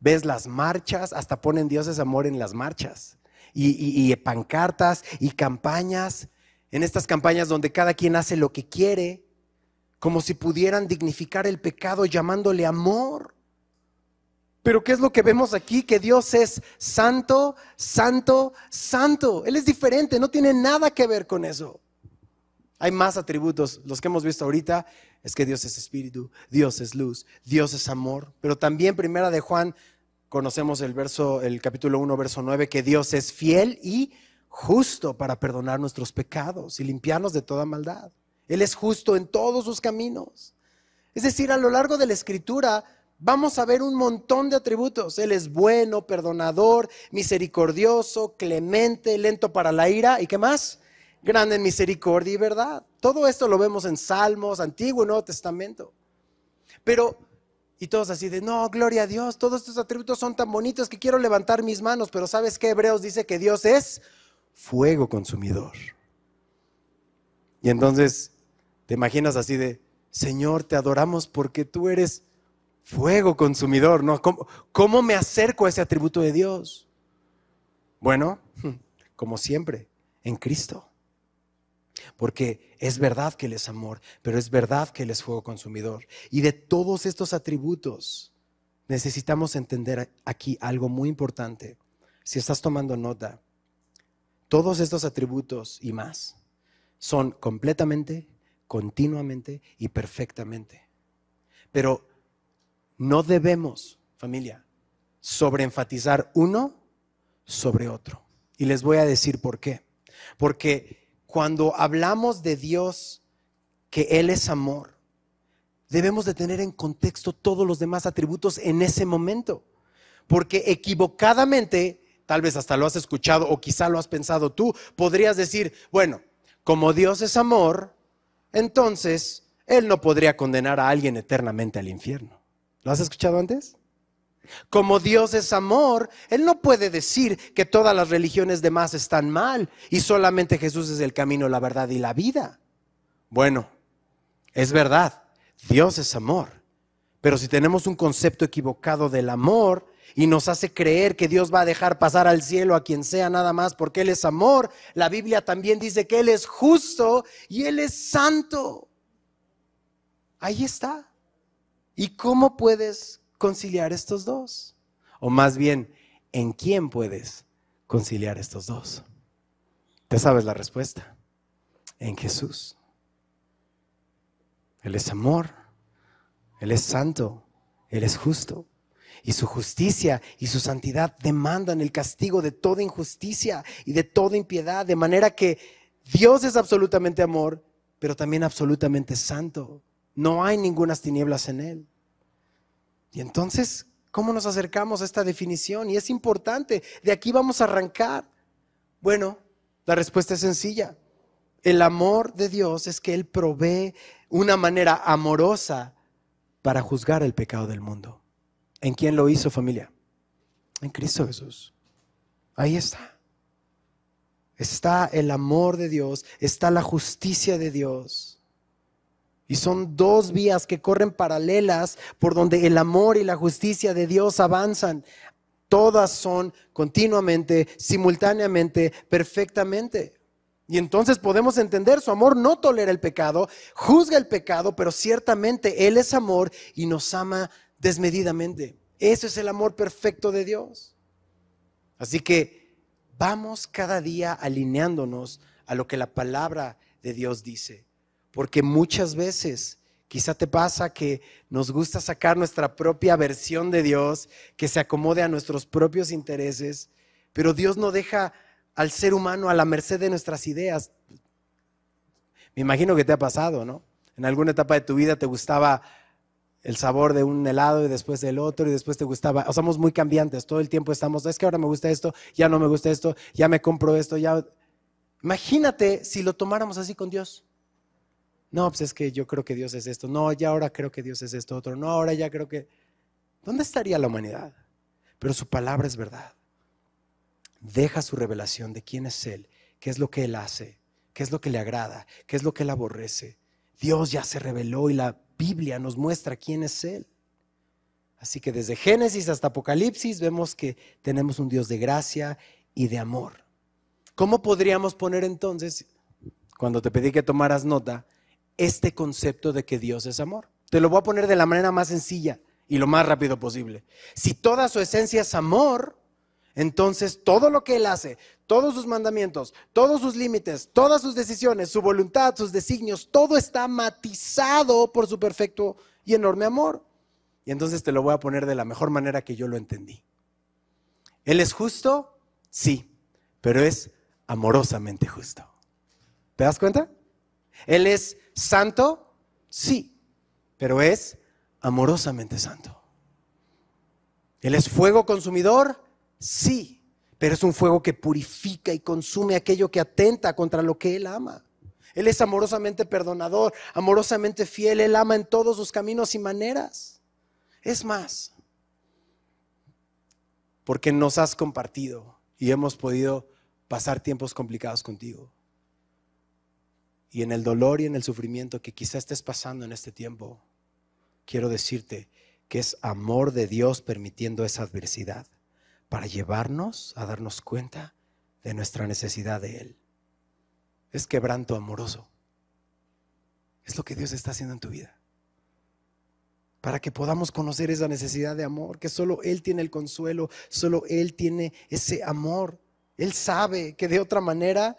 ves las marchas, hasta ponen dioses amor en las marchas. Y, pancartas y campañas, en estas campañas donde cada quien hace lo que quiere, como si pudieran dignificar el pecado llamándole amor. Pero ¿qué es lo que vemos aquí? Que Dios es santo, santo, santo. Él es diferente, no tiene nada que ver con eso. Hay más atributos, los que hemos visto ahorita, es que Dios es espíritu, Dios es luz, Dios es amor. Pero también primera de Juan conocemos el verso el capítulo 1 verso 9 que Dios es fiel y justo para perdonar nuestros pecados y limpiarnos de toda maldad. Él es justo en todos sus caminos. Es decir, a lo largo de la escritura vamos a ver un montón de atributos. Él es bueno, perdonador, misericordioso, clemente, lento para la ira y qué más? Grande en misericordia y verdad. Todo esto lo vemos en Salmos, Antiguo y Nuevo Testamento. Pero, y todos así de, no, gloria a Dios, todos estos atributos son tan bonitos que quiero levantar mis manos, pero ¿sabes qué? Hebreos dice que Dios es fuego consumidor. Y entonces te imaginas así de, Señor, te adoramos porque tú eres fuego consumidor, ¿no? ¿Cómo, ¿Cómo, me acerco a ese atributo de Dios? Bueno, como siempre, en Cristo. Porque es verdad que Él es amor, pero es verdad que Él es fuego consumidor. Y de todos estos atributos, necesitamos entender aquí algo muy importante. Si estás tomando nota, todos estos atributos y más son completamente, continuamente y perfectamente. Pero no debemos, familia, sobreenfatizar uno sobre otro. Y les voy a decir por qué. Porque cuando hablamos de Dios, que Él es amor, debemos de tener en contexto todos los demás atributos en ese momento. Porque equivocadamente, tal vez hasta lo has escuchado o quizá lo has pensado tú, podrías decir, bueno, como Dios es amor, entonces Él no podría condenar a alguien eternamente al infierno. ¿Lo has escuchado antes? Como Dios es amor, Él no puede decir que todas las religiones demás están mal y solamente Jesús es el camino, la verdad y la vida. Bueno, es verdad, Dios es amor. Pero si tenemos un concepto equivocado del amor y nos hace creer que Dios va a dejar pasar al cielo a quien sea nada más porque Él es amor, la Biblia también dice que Él es justo y Él es santo. Ahí está. ¿Y cómo puedes conciliar estos dos? O más bien, ¿en quién puedes conciliar estos dos? Ya sabes la respuesta. En Jesús. Él es amor, Él es santo, Él es justo. Y su justicia y su santidad demandan el castigo de toda injusticia y de toda impiedad, de manera que Dios es absolutamente amor, pero también absolutamente santo. No hay ningunas tinieblas en Él. Y entonces, ¿cómo nos acercamos a esta definición? Y es importante, de aquí vamos a arrancar. Bueno, la respuesta es sencilla. El amor de Dios es que Él provee una manera amorosa para juzgar el pecado del mundo. ¿En quién lo hizo familia? En Cristo Jesús. Ahí está. Está el amor de Dios, está la justicia de Dios. Y son dos vías que corren paralelas por donde el amor y la justicia de Dios avanzan. Todas son continuamente, simultáneamente, perfectamente. Y entonces podemos entender, su amor no tolera el pecado, juzga el pecado, pero ciertamente Él es amor y nos ama desmedidamente. Eso es el amor perfecto de Dios. Así que vamos cada día alineándonos a lo que la palabra de Dios dice. Porque muchas veces quizá te pasa que nos gusta sacar nuestra propia versión de Dios, que se acomode a nuestros propios intereses, pero Dios no deja al ser humano a la merced de nuestras ideas. Me imagino que te ha pasado, ¿no? En alguna etapa de tu vida te gustaba el sabor de un helado y después del otro y después te gustaba, o somos muy cambiantes, todo el tiempo estamos, es que ahora me gusta esto, ya no me gusta esto, ya me compro esto, ya... Imagínate si lo tomáramos así con Dios. No, pues es que yo creo que Dios es esto. No, ya ahora creo que Dios es esto otro. No, ahora ya creo que... ¿Dónde estaría la humanidad? Pero su palabra es verdad. Deja su revelación de quién es Él, qué es lo que Él hace, qué es lo que le agrada, qué es lo que Él aborrece. Dios ya se reveló y la Biblia nos muestra quién es Él. Así que desde Génesis hasta Apocalipsis vemos que tenemos un Dios de gracia y de amor. ¿Cómo podríamos poner entonces, cuando te pedí que tomaras nota, este concepto de que Dios es amor. Te lo voy a poner de la manera más sencilla y lo más rápido posible. Si toda su esencia es amor, entonces todo lo que Él hace, todos sus mandamientos, todos sus límites, todas sus decisiones, su voluntad, sus designios, todo está matizado por su perfecto y enorme amor. Y entonces te lo voy a poner de la mejor manera que yo lo entendí. ¿Él es justo? Sí, pero es amorosamente justo. ¿Te das cuenta? Él es santo, sí, pero es amorosamente santo. Él es fuego consumidor, sí, pero es un fuego que purifica y consume aquello que atenta contra lo que Él ama. Él es amorosamente perdonador, amorosamente fiel, Él ama en todos sus caminos y maneras. Es más, porque nos has compartido y hemos podido pasar tiempos complicados contigo y en el dolor y en el sufrimiento que quizá estés pasando en este tiempo, quiero decirte que es amor de Dios permitiendo esa adversidad para llevarnos a darnos cuenta de nuestra necesidad de Él. Es quebranto amoroso. Es lo que Dios está haciendo en tu vida. para que podamos conocer esa necesidad de amor, que solo Él tiene el consuelo, solo Él tiene ese amor. Él sabe que de otra manera,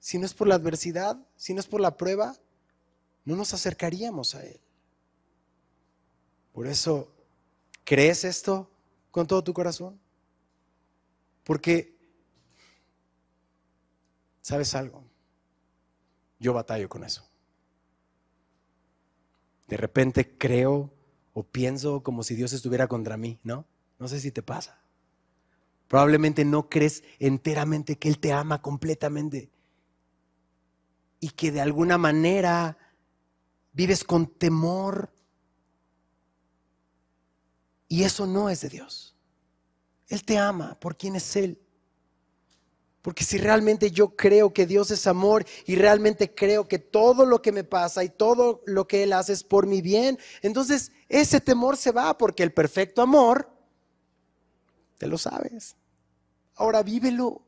si no es por la adversidad, si no es por la prueba, no nos acercaríamos a Él. Por eso, ¿crees esto con todo tu corazón? Porque, ¿sabes algo? Yo batallo con eso. De repente creo o pienso como si Dios estuviera contra mí, ¿no? No sé si te pasa. Probablemente no crees enteramente que Él te ama completamente y que de alguna manera vives con temor. Y eso no es de Dios. Él te ama por quien es Él. Porque si realmente yo creo que Dios es amor y realmente creo que todo lo que me pasa y todo lo que Él hace es por mi bien, entonces ese temor se va porque el perfecto amor, te lo sabes. Ahora vívelo,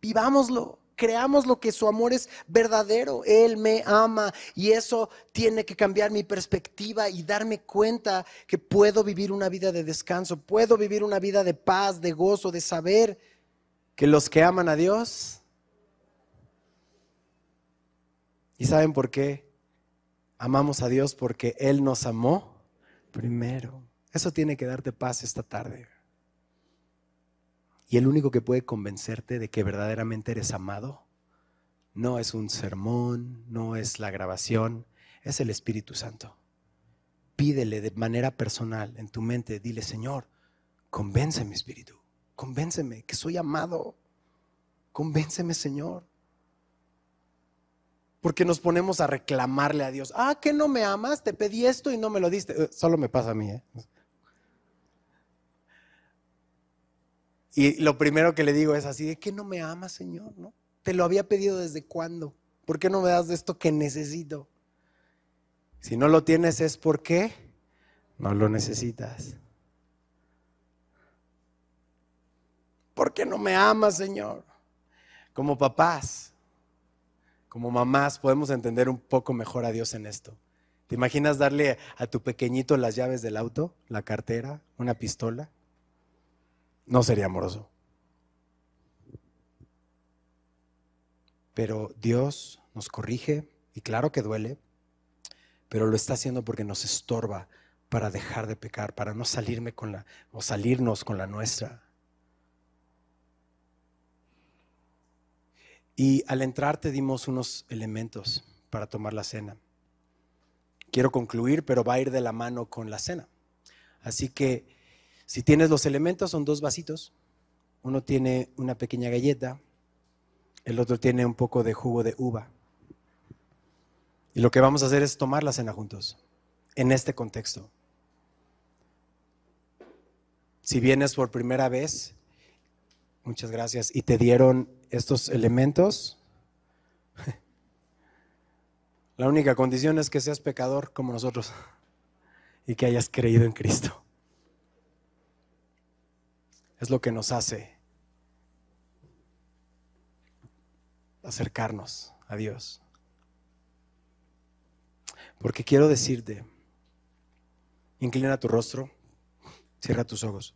vivámoslo, creamos lo que su amor es verdadero. Él me ama y eso tiene que cambiar mi perspectiva y darme cuenta que puedo vivir una vida de descanso, puedo vivir una vida de paz, de gozo, de saber que los que aman a Dios, ¿y saben por qué? Amamos a Dios porque Él nos amó primero. Eso tiene que darte paz esta tarde. Y el único que puede convencerte de que verdaderamente eres amado no es un sermón, no es la grabación, es el Espíritu Santo. Pídele de manera personal en tu mente, dile, Señor, convence mi espíritu. Convénceme que soy amado. Convénceme, Señor. Porque nos ponemos a reclamarle a Dios. Ah, que no me amas, te pedí esto y no me lo diste. Eh, solo me pasa a mí. ¿eh? Y lo primero que le digo es así, ¿de qué no me amas, Señor? ¿No? Te lo había pedido desde cuándo. ¿Por qué no me das de esto que necesito? Si no lo tienes es porque no lo necesitas. ¿Por qué no me amas, Señor? Como papás, como mamás, podemos entender un poco mejor a Dios en esto. ¿Te imaginas darle a tu pequeñito las llaves del auto, la cartera, una pistola? No sería amoroso. Pero Dios nos corrige y claro que duele, pero lo está haciendo porque nos estorba para dejar de pecar, para no salirme con la o salirnos con la nuestra. Y al entrar te dimos unos elementos para tomar la cena. Quiero concluir, pero va a ir de la mano con la cena. Así que si tienes los elementos, son dos vasitos. Uno tiene una pequeña galleta, el otro tiene un poco de jugo de uva. Y lo que vamos a hacer es tomar la cena juntos, en este contexto. Si vienes por primera vez, muchas gracias, y te dieron estos elementos, la única condición es que seas pecador como nosotros y que hayas creído en Cristo. Es lo que nos hace acercarnos a Dios. Porque quiero decirte, inclina tu rostro, cierra tus ojos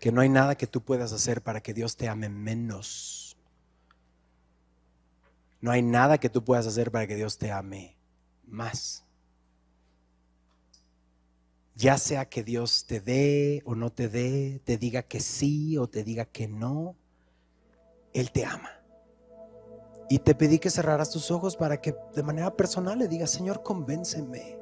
que no hay nada que tú puedas hacer para que Dios te ame menos. No hay nada que tú puedas hacer para que Dios te ame más. Ya sea que Dios te dé o no te dé, te diga que sí o te diga que no, Él te ama. Y te pedí que cerraras tus ojos para que de manera personal le digas, Señor, convénceme.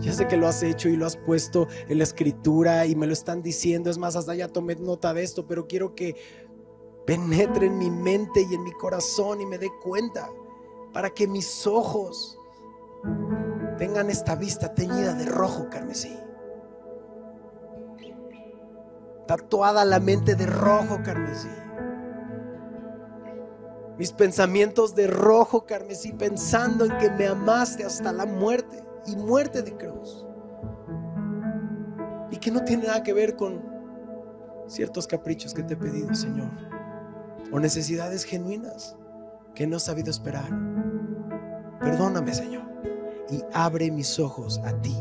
Ya sé que lo has hecho y lo has puesto en la escritura y me lo están diciendo. Es más, hasta ya tomé nota de esto, pero quiero que penetre en mi mente y en mi corazón y me dé cuenta para que mis ojos tengan esta vista teñida de rojo carmesí. Tatuada la mente de rojo carmesí. Mis pensamientos de rojo carmesí pensando en que me amaste hasta la muerte y muerte de cruz. Y que no tiene nada que ver con ciertos caprichos que te he pedido, Señor. O necesidades genuinas que no he sabido esperar. Perdóname, Señor. Y abre mis ojos a ti.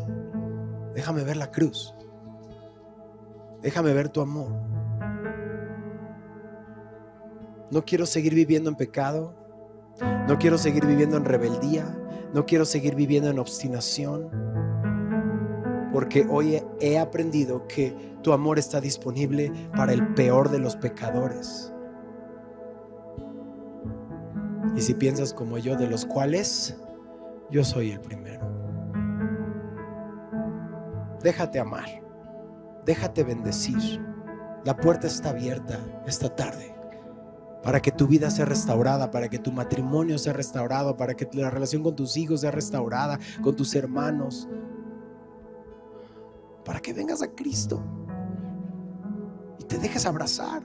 Déjame ver la cruz. Déjame ver tu amor. No quiero seguir viviendo en pecado. No quiero seguir viviendo en rebeldía. No quiero seguir viviendo en obstinación. Porque hoy he aprendido que tu amor está disponible para el peor de los pecadores. Y si piensas como yo, de los cuales yo soy el primero. Déjate amar, déjate bendecir. La puerta está abierta esta tarde para que tu vida sea restaurada, para que tu matrimonio sea restaurado, para que la relación con tus hijos sea restaurada, con tus hermanos, para que vengas a Cristo y te dejes abrazar.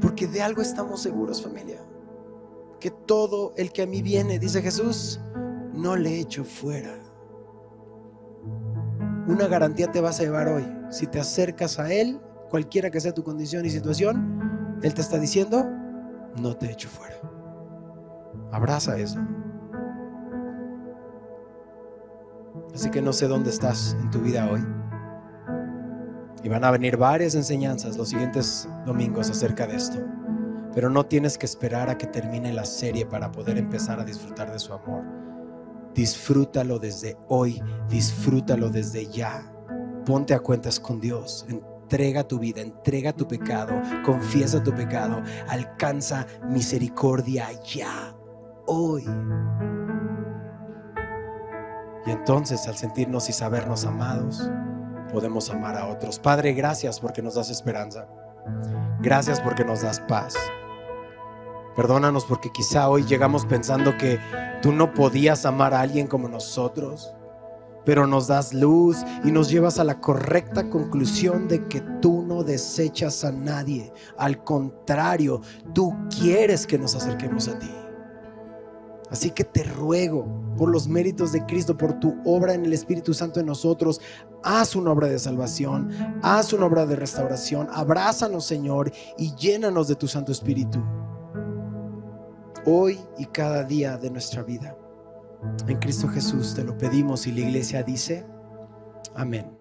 Porque de algo estamos seguros, familia. Que todo el que a mí viene, dice Jesús, no le echo fuera. Una garantía te vas a llevar hoy. Si te acercas a Él, cualquiera que sea tu condición y situación, Él te está diciendo, no te echo fuera. Abraza eso. Así que no sé dónde estás en tu vida hoy. Y van a venir varias enseñanzas los siguientes domingos acerca de esto. Pero no tienes que esperar a que termine la serie para poder empezar a disfrutar de su amor. Disfrútalo desde hoy, disfrútalo desde ya. Ponte a cuentas con Dios. Entrega tu vida, entrega tu pecado, confiesa tu pecado, alcanza misericordia ya, hoy. Y entonces al sentirnos y sabernos amados, podemos amar a otros. Padre, gracias porque nos das esperanza. Gracias porque nos das paz. Perdónanos porque quizá hoy llegamos pensando que tú no podías amar a alguien como nosotros, pero nos das luz y nos llevas a la correcta conclusión de que tú no desechas a nadie. Al contrario, tú quieres que nos acerquemos a ti. Así que te ruego por los méritos de Cristo, por tu obra en el Espíritu Santo en nosotros, haz una obra de salvación, haz una obra de restauración, abrázanos Señor y llénanos de tu Santo Espíritu. Hoy y cada día de nuestra vida. En Cristo Jesús te lo pedimos y la iglesia dice, amén.